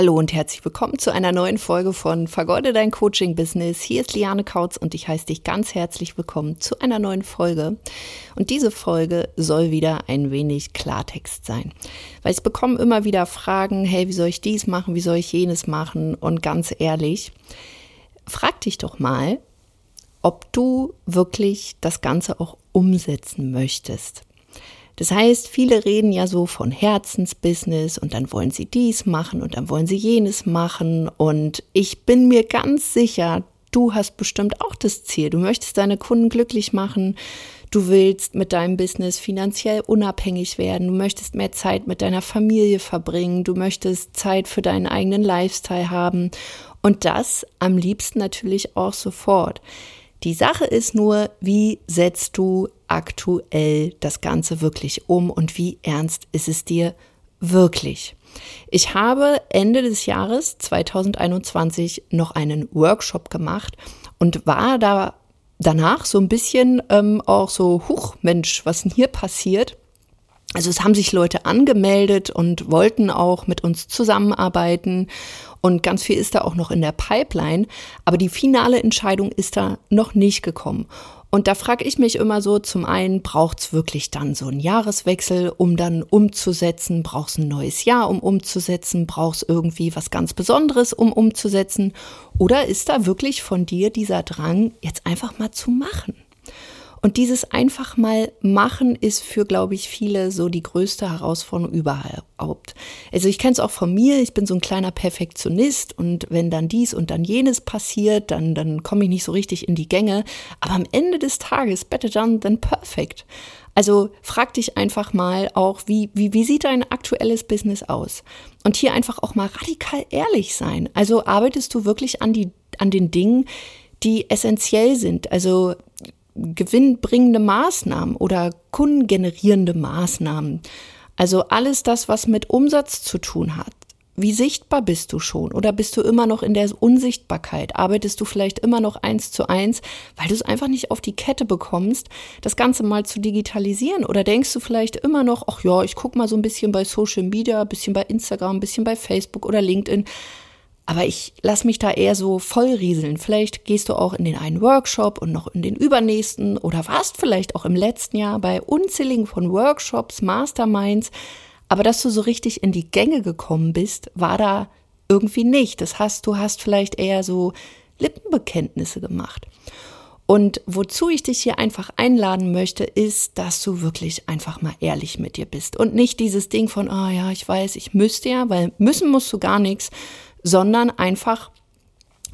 Hallo und herzlich willkommen zu einer neuen Folge von Vergeude dein Coaching Business. Hier ist Liane Kautz und ich heiße dich ganz herzlich willkommen zu einer neuen Folge. Und diese Folge soll wieder ein wenig Klartext sein. Weil ich bekomme immer wieder Fragen, hey, wie soll ich dies machen, wie soll ich jenes machen? Und ganz ehrlich, frag dich doch mal, ob du wirklich das Ganze auch umsetzen möchtest. Das heißt, viele reden ja so von Herzensbusiness und dann wollen sie dies machen und dann wollen sie jenes machen. Und ich bin mir ganz sicher, du hast bestimmt auch das Ziel. Du möchtest deine Kunden glücklich machen. Du willst mit deinem Business finanziell unabhängig werden. Du möchtest mehr Zeit mit deiner Familie verbringen. Du möchtest Zeit für deinen eigenen Lifestyle haben. Und das am liebsten natürlich auch sofort. Die Sache ist nur, wie setzt du aktuell das Ganze wirklich um und wie ernst ist es dir wirklich? Ich habe Ende des Jahres 2021 noch einen Workshop gemacht und war da danach so ein bisschen ähm, auch so, huch, Mensch, was denn hier passiert? Also es haben sich Leute angemeldet und wollten auch mit uns zusammenarbeiten und ganz viel ist da auch noch in der Pipeline, aber die finale Entscheidung ist da noch nicht gekommen. Und da frage ich mich immer so, zum einen, braucht es wirklich dann so einen Jahreswechsel, um dann umzusetzen? Braucht es ein neues Jahr, um umzusetzen? Braucht es irgendwie was ganz Besonderes, um umzusetzen? Oder ist da wirklich von dir dieser Drang, jetzt einfach mal zu machen? Und dieses einfach mal machen ist für, glaube ich, viele so die größte Herausforderung überhaupt. Also ich kenne es auch von mir, ich bin so ein kleiner Perfektionist und wenn dann dies und dann jenes passiert, dann, dann komme ich nicht so richtig in die Gänge. Aber am Ende des Tages, better done than perfect. Also frag dich einfach mal auch, wie, wie, wie sieht dein aktuelles Business aus? Und hier einfach auch mal radikal ehrlich sein. Also arbeitest du wirklich an, die, an den Dingen, die essentiell sind? Also gewinnbringende Maßnahmen oder kundengenerierende Maßnahmen. Also alles das, was mit Umsatz zu tun hat. Wie sichtbar bist du schon? Oder bist du immer noch in der Unsichtbarkeit? Arbeitest du vielleicht immer noch eins zu eins, weil du es einfach nicht auf die Kette bekommst, das Ganze mal zu digitalisieren? Oder denkst du vielleicht immer noch, ach ja, ich gucke mal so ein bisschen bei Social Media, ein bisschen bei Instagram, ein bisschen bei Facebook oder LinkedIn. Aber ich lasse mich da eher so vollrieseln. Vielleicht gehst du auch in den einen Workshop und noch in den übernächsten oder warst vielleicht auch im letzten Jahr bei unzähligen von Workshops, Masterminds. Aber dass du so richtig in die Gänge gekommen bist, war da irgendwie nicht. Das heißt, du hast vielleicht eher so Lippenbekenntnisse gemacht. Und wozu ich dich hier einfach einladen möchte, ist, dass du wirklich einfach mal ehrlich mit dir bist und nicht dieses Ding von, ah oh ja, ich weiß, ich müsste ja, weil müssen musst du gar nichts, sondern einfach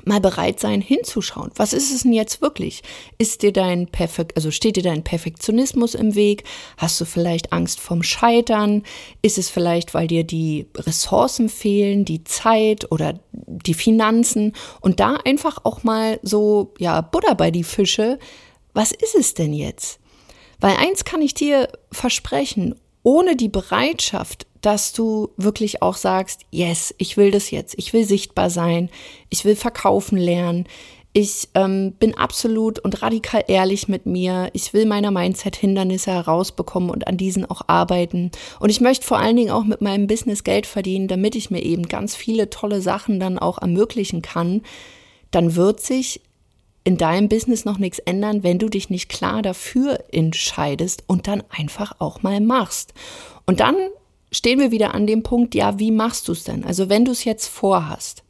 mal bereit sein, hinzuschauen. Was ist es denn jetzt wirklich? Ist dir dein Perfekt, also steht dir dein Perfektionismus im Weg? Hast du vielleicht Angst vom Scheitern? Ist es vielleicht, weil dir die Ressourcen fehlen, die Zeit oder die Finanzen? Und da einfach auch mal so, ja, Butter bei die Fische. Was ist es denn jetzt? Weil eins kann ich dir versprechen, ohne die Bereitschaft, dass du wirklich auch sagst, yes, ich will das jetzt, ich will sichtbar sein, ich will verkaufen lernen, ich ähm, bin absolut und radikal ehrlich mit mir. Ich will meine Mindset-Hindernisse herausbekommen und an diesen auch arbeiten. Und ich möchte vor allen Dingen auch mit meinem Business Geld verdienen, damit ich mir eben ganz viele tolle Sachen dann auch ermöglichen kann. Dann wird sich in deinem Business noch nichts ändern, wenn du dich nicht klar dafür entscheidest und dann einfach auch mal machst. Und dann stehen wir wieder an dem Punkt, ja, wie machst du es denn? Also wenn du es jetzt vorhast,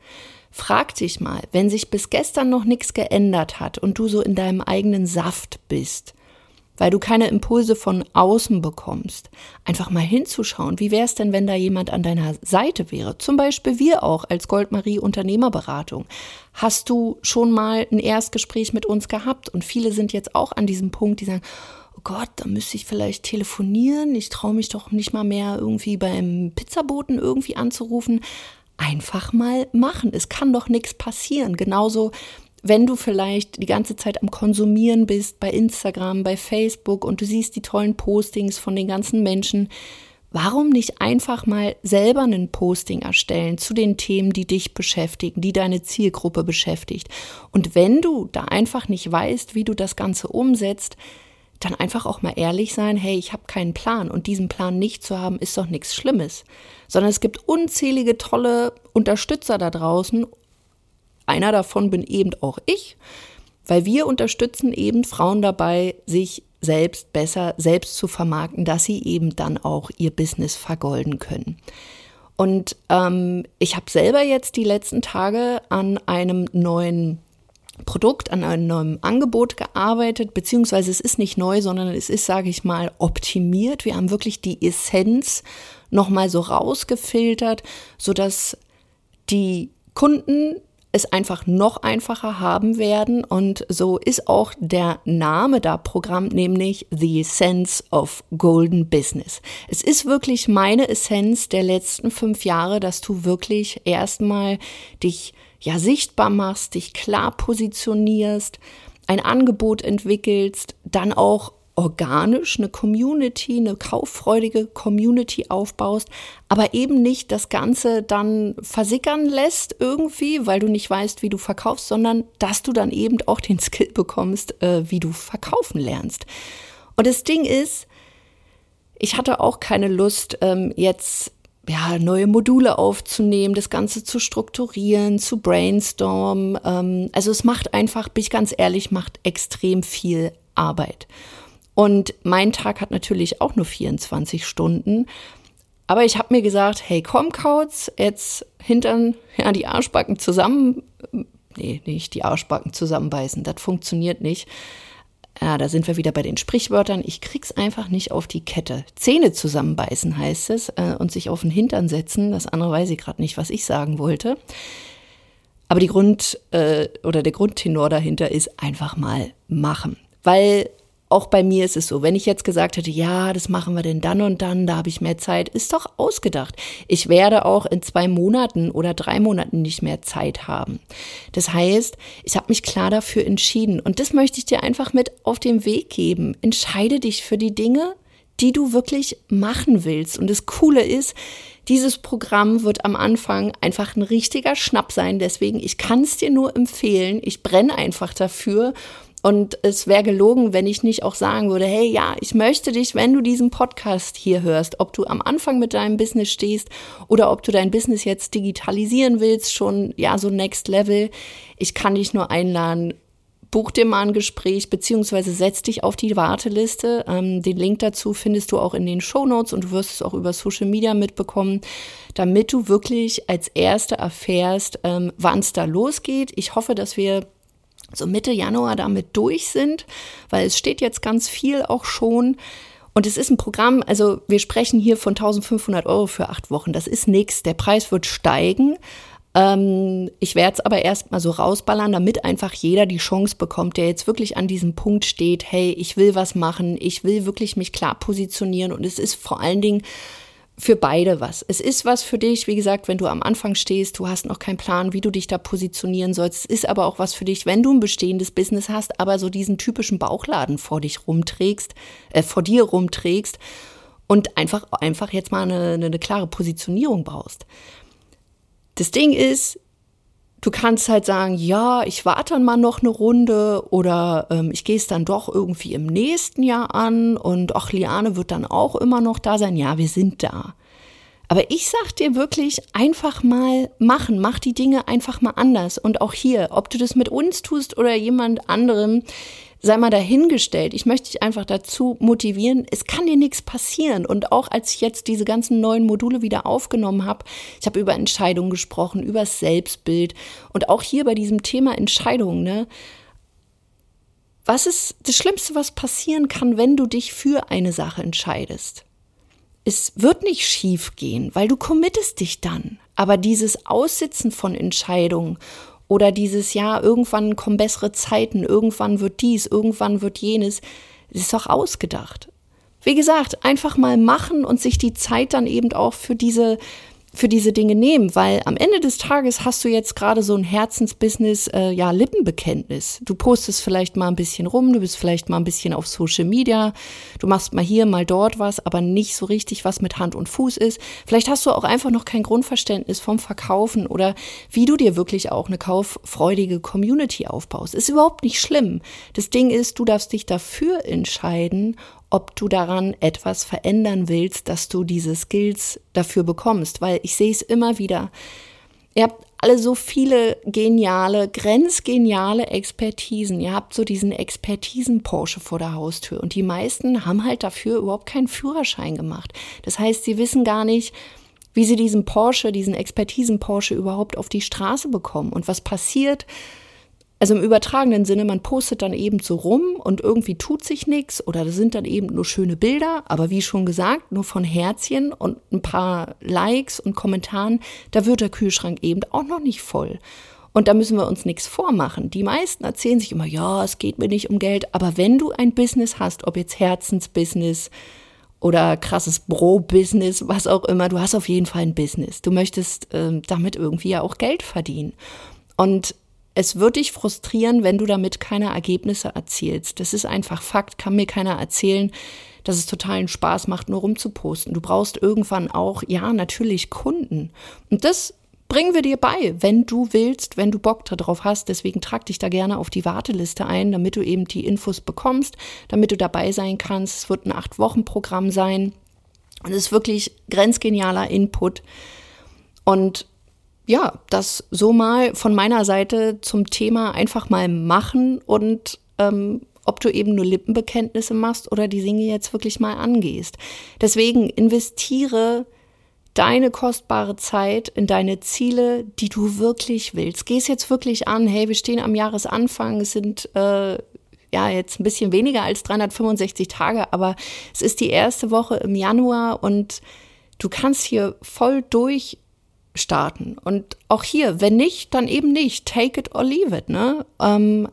frag dich mal, wenn sich bis gestern noch nichts geändert hat und du so in deinem eigenen Saft bist, weil du keine Impulse von außen bekommst, einfach mal hinzuschauen, wie wäre es denn, wenn da jemand an deiner Seite wäre? Zum Beispiel wir auch als Goldmarie Unternehmerberatung. Hast du schon mal ein Erstgespräch mit uns gehabt? Und viele sind jetzt auch an diesem Punkt, die sagen, Gott, da müsste ich vielleicht telefonieren. Ich traue mich doch nicht mal mehr irgendwie beim Pizzaboten irgendwie anzurufen. Einfach mal machen. Es kann doch nichts passieren. Genauso, wenn du vielleicht die ganze Zeit am Konsumieren bist bei Instagram, bei Facebook und du siehst die tollen Postings von den ganzen Menschen. Warum nicht einfach mal selber einen Posting erstellen zu den Themen, die dich beschäftigen, die deine Zielgruppe beschäftigt? Und wenn du da einfach nicht weißt, wie du das Ganze umsetzt, dann einfach auch mal ehrlich sein, hey, ich habe keinen Plan und diesen Plan nicht zu haben, ist doch nichts Schlimmes, sondern es gibt unzählige tolle Unterstützer da draußen. Einer davon bin eben auch ich, weil wir unterstützen eben Frauen dabei, sich selbst besser selbst zu vermarkten, dass sie eben dann auch ihr Business vergolden können. Und ähm, ich habe selber jetzt die letzten Tage an einem neuen Produkt, an einem neuen Angebot gearbeitet, beziehungsweise es ist nicht neu, sondern es ist, sage ich mal, optimiert. Wir haben wirklich die Essenz nochmal so rausgefiltert, sodass die Kunden es einfach noch einfacher haben werden. Und so ist auch der Name da Programm, nämlich The Essence of Golden Business. Es ist wirklich meine Essenz der letzten fünf Jahre, dass du wirklich erstmal dich ja sichtbar machst, dich klar positionierst, ein Angebot entwickelst, dann auch organisch eine Community, eine kauffreudige Community aufbaust, aber eben nicht das Ganze dann versickern lässt irgendwie, weil du nicht weißt, wie du verkaufst, sondern dass du dann eben auch den Skill bekommst, äh, wie du verkaufen lernst. Und das Ding ist, ich hatte auch keine Lust, ähm, jetzt ja, neue Module aufzunehmen, das Ganze zu strukturieren, zu brainstormen. Ähm, also es macht einfach, bin ich ganz ehrlich, macht extrem viel Arbeit. Und mein Tag hat natürlich auch nur 24 Stunden. Aber ich habe mir gesagt, hey, komm, Kauz, jetzt hintern, ja, die Arschbacken zusammen, nee, nicht die Arschbacken zusammenbeißen, das funktioniert nicht. Ja, da sind wir wieder bei den Sprichwörtern. Ich krieg's einfach nicht auf die Kette. Zähne zusammenbeißen heißt es äh, und sich auf den Hintern setzen. Das andere weiß ich gerade nicht, was ich sagen wollte. Aber die Grund äh, oder der Grundtenor dahinter ist einfach mal machen. Weil auch bei mir ist es so, wenn ich jetzt gesagt hätte, ja, das machen wir denn dann und dann, da habe ich mehr Zeit, ist doch ausgedacht. Ich werde auch in zwei Monaten oder drei Monaten nicht mehr Zeit haben. Das heißt, ich habe mich klar dafür entschieden und das möchte ich dir einfach mit auf den Weg geben. Entscheide dich für die Dinge, die du wirklich machen willst. Und das Coole ist, dieses Programm wird am Anfang einfach ein richtiger Schnapp sein. Deswegen, ich kann es dir nur empfehlen. Ich brenne einfach dafür. Und es wäre gelogen, wenn ich nicht auch sagen würde, hey, ja, ich möchte dich, wenn du diesen Podcast hier hörst, ob du am Anfang mit deinem Business stehst oder ob du dein Business jetzt digitalisieren willst, schon, ja, so next level. Ich kann dich nur einladen, buch dir mal ein Gespräch, beziehungsweise setz dich auf die Warteliste. Ähm, den Link dazu findest du auch in den Show Notes und du wirst es auch über Social Media mitbekommen, damit du wirklich als Erste erfährst, ähm, wann es da losgeht. Ich hoffe, dass wir so Mitte Januar damit durch sind, weil es steht jetzt ganz viel auch schon. Und es ist ein Programm, also wir sprechen hier von 1500 Euro für acht Wochen. Das ist nichts. Der Preis wird steigen. Ähm, ich werde es aber erstmal so rausballern, damit einfach jeder die Chance bekommt, der jetzt wirklich an diesem Punkt steht, hey, ich will was machen, ich will wirklich mich klar positionieren. Und es ist vor allen Dingen für beide was. Es ist was für dich, wie gesagt, wenn du am Anfang stehst, du hast noch keinen Plan, wie du dich da positionieren sollst. Es ist aber auch was für dich, wenn du ein bestehendes Business hast, aber so diesen typischen Bauchladen vor dich rumträgst, äh, vor dir rumträgst und einfach, einfach jetzt mal eine, eine klare Positionierung brauchst. Das Ding ist, Du kannst halt sagen, ja, ich warte dann mal noch eine Runde oder ähm, ich gehe es dann doch irgendwie im nächsten Jahr an und ach, Liane wird dann auch immer noch da sein. Ja, wir sind da. Aber ich sag dir wirklich, einfach mal machen, mach die Dinge einfach mal anders. Und auch hier, ob du das mit uns tust oder jemand anderem, sei mal dahingestellt. Ich möchte dich einfach dazu motivieren, es kann dir nichts passieren. Und auch als ich jetzt diese ganzen neuen Module wieder aufgenommen habe, ich habe über Entscheidungen gesprochen, über das Selbstbild und auch hier bei diesem Thema Entscheidungen, ne? Was ist das Schlimmste, was passieren kann, wenn du dich für eine Sache entscheidest? Es wird nicht schief gehen, weil du committest dich dann. Aber dieses Aussitzen von Entscheidungen oder dieses Jahr, irgendwann kommen bessere Zeiten, irgendwann wird dies, irgendwann wird jenes. Das ist doch ausgedacht. Wie gesagt, einfach mal machen und sich die Zeit dann eben auch für diese, für diese Dinge nehmen, weil am Ende des Tages hast du jetzt gerade so ein Herzensbusiness, äh, ja, Lippenbekenntnis. Du postest vielleicht mal ein bisschen rum, du bist vielleicht mal ein bisschen auf Social Media, du machst mal hier, mal dort was, aber nicht so richtig was mit Hand und Fuß ist. Vielleicht hast du auch einfach noch kein Grundverständnis vom Verkaufen oder wie du dir wirklich auch eine kauffreudige Community aufbaust. Ist überhaupt nicht schlimm. Das Ding ist, du darfst dich dafür entscheiden, ob du daran etwas verändern willst, dass du diese Skills dafür bekommst, weil ich sehe es immer wieder. Ihr habt alle so viele geniale, grenzgeniale Expertisen. Ihr habt so diesen Expertisen-Porsche vor der Haustür und die meisten haben halt dafür überhaupt keinen Führerschein gemacht. Das heißt, sie wissen gar nicht, wie sie diesen Porsche, diesen Expertisen-Porsche überhaupt auf die Straße bekommen und was passiert, also im übertragenen Sinne, man postet dann eben so rum und irgendwie tut sich nichts oder das sind dann eben nur schöne Bilder, aber wie schon gesagt, nur von Herzchen und ein paar Likes und Kommentaren, da wird der Kühlschrank eben auch noch nicht voll. Und da müssen wir uns nichts vormachen. Die meisten erzählen sich immer, ja, es geht mir nicht um Geld, aber wenn du ein Business hast, ob jetzt Herzensbusiness oder krasses Bro-Business, was auch immer, du hast auf jeden Fall ein Business. Du möchtest äh, damit irgendwie ja auch Geld verdienen. Und es wird dich frustrieren, wenn du damit keine Ergebnisse erzielst. Das ist einfach Fakt, kann mir keiner erzählen, dass es totalen Spaß macht, nur rumzuposten. Du brauchst irgendwann auch, ja, natürlich Kunden. Und das bringen wir dir bei, wenn du willst, wenn du Bock darauf hast. Deswegen trag dich da gerne auf die Warteliste ein, damit du eben die Infos bekommst, damit du dabei sein kannst. Es wird ein Acht-Wochen-Programm sein. Und es ist wirklich grenzgenialer Input. Und ja, das so mal von meiner Seite zum Thema einfach mal machen und ähm, ob du eben nur Lippenbekenntnisse machst oder die Dinge jetzt wirklich mal angehst. Deswegen investiere deine kostbare Zeit in deine Ziele, die du wirklich willst. Geh es jetzt wirklich an. Hey, wir stehen am Jahresanfang. Es sind äh, ja jetzt ein bisschen weniger als 365 Tage, aber es ist die erste Woche im Januar und du kannst hier voll durch starten. Und auch hier, wenn nicht, dann eben nicht. Take it or leave it, ne? Ähm,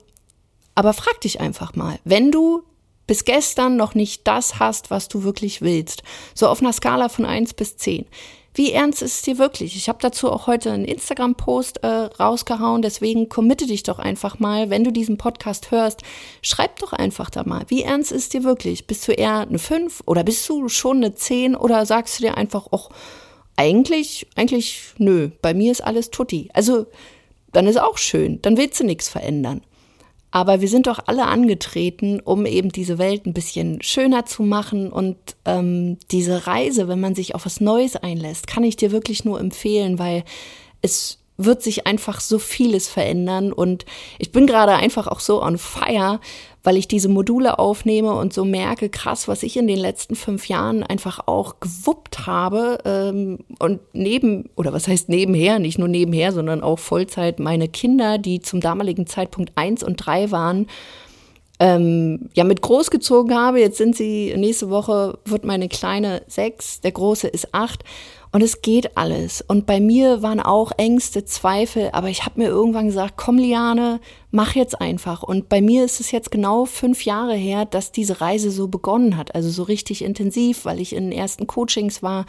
aber frag dich einfach mal, wenn du bis gestern noch nicht das hast, was du wirklich willst, so auf einer Skala von eins bis zehn, wie ernst ist es dir wirklich? Ich habe dazu auch heute einen Instagram-Post äh, rausgehauen, deswegen committe dich doch einfach mal, wenn du diesen Podcast hörst, schreib doch einfach da mal, wie ernst ist dir wirklich? Bist du eher eine fünf oder bist du schon eine zehn oder sagst du dir einfach, ach, eigentlich, eigentlich, nö, bei mir ist alles tutti. Also, dann ist auch schön, dann willst du nichts verändern. Aber wir sind doch alle angetreten, um eben diese Welt ein bisschen schöner zu machen. Und ähm, diese Reise, wenn man sich auf was Neues einlässt, kann ich dir wirklich nur empfehlen, weil es wird sich einfach so vieles verändern. Und ich bin gerade einfach auch so on fire, weil ich diese Module aufnehme und so merke, krass, was ich in den letzten fünf Jahren einfach auch gewuppt habe ähm, und neben, oder was heißt nebenher, nicht nur nebenher, sondern auch Vollzeit meine Kinder, die zum damaligen Zeitpunkt eins und drei waren, ähm, ja mit großgezogen habe. Jetzt sind sie, nächste Woche wird meine Kleine sechs, der Große ist acht. Und es geht alles. Und bei mir waren auch Ängste, Zweifel, aber ich habe mir irgendwann gesagt, komm Liane, mach jetzt einfach. Und bei mir ist es jetzt genau fünf Jahre her, dass diese Reise so begonnen hat. Also so richtig intensiv, weil ich in den ersten Coachings war.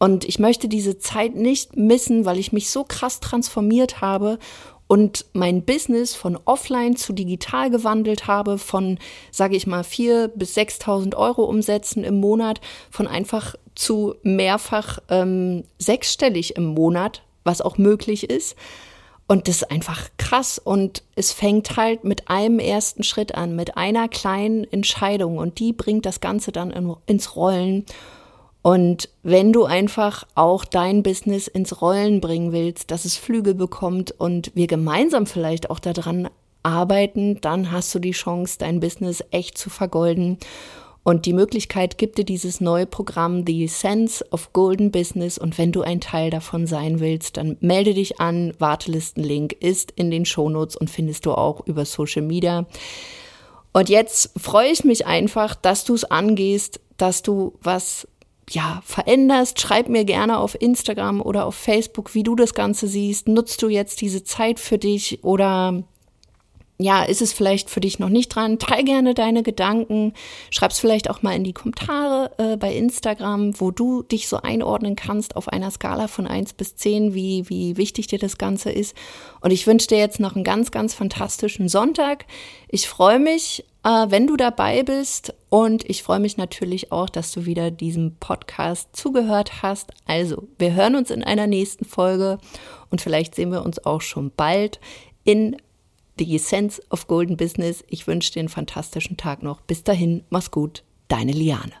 Und ich möchte diese Zeit nicht missen, weil ich mich so krass transformiert habe und mein Business von offline zu digital gewandelt habe, von, sage ich mal, vier bis 6.000 Euro Umsätzen im Monat, von einfach zu mehrfach ähm, sechsstellig im Monat, was auch möglich ist. Und das ist einfach krass. Und es fängt halt mit einem ersten Schritt an, mit einer kleinen Entscheidung. Und die bringt das Ganze dann in, ins Rollen. Und wenn du einfach auch dein Business ins Rollen bringen willst, dass es Flügel bekommt und wir gemeinsam vielleicht auch daran arbeiten, dann hast du die Chance, dein Business echt zu vergolden. Und die Möglichkeit gibt dir dieses neue Programm, The Sense of Golden Business. Und wenn du ein Teil davon sein willst, dann melde dich an. Wartelistenlink ist in den Shownotes und findest du auch über Social Media. Und jetzt freue ich mich einfach, dass du es angehst, dass du was ja, veränderst, schreib mir gerne auf Instagram oder auf Facebook, wie du das Ganze siehst. Nutzt du jetzt diese Zeit für dich oder ja, ist es vielleicht für dich noch nicht dran? Teil gerne deine Gedanken. Schreib es vielleicht auch mal in die Kommentare äh, bei Instagram, wo du dich so einordnen kannst auf einer Skala von 1 bis 10, wie, wie wichtig dir das Ganze ist. Und ich wünsche dir jetzt noch einen ganz, ganz fantastischen Sonntag. Ich freue mich, äh, wenn du dabei bist. Und ich freue mich natürlich auch, dass du wieder diesem Podcast zugehört hast. Also, wir hören uns in einer nächsten Folge und vielleicht sehen wir uns auch schon bald in The Essence of Golden Business. Ich wünsche dir einen fantastischen Tag noch. Bis dahin, mach's gut. Deine Liane.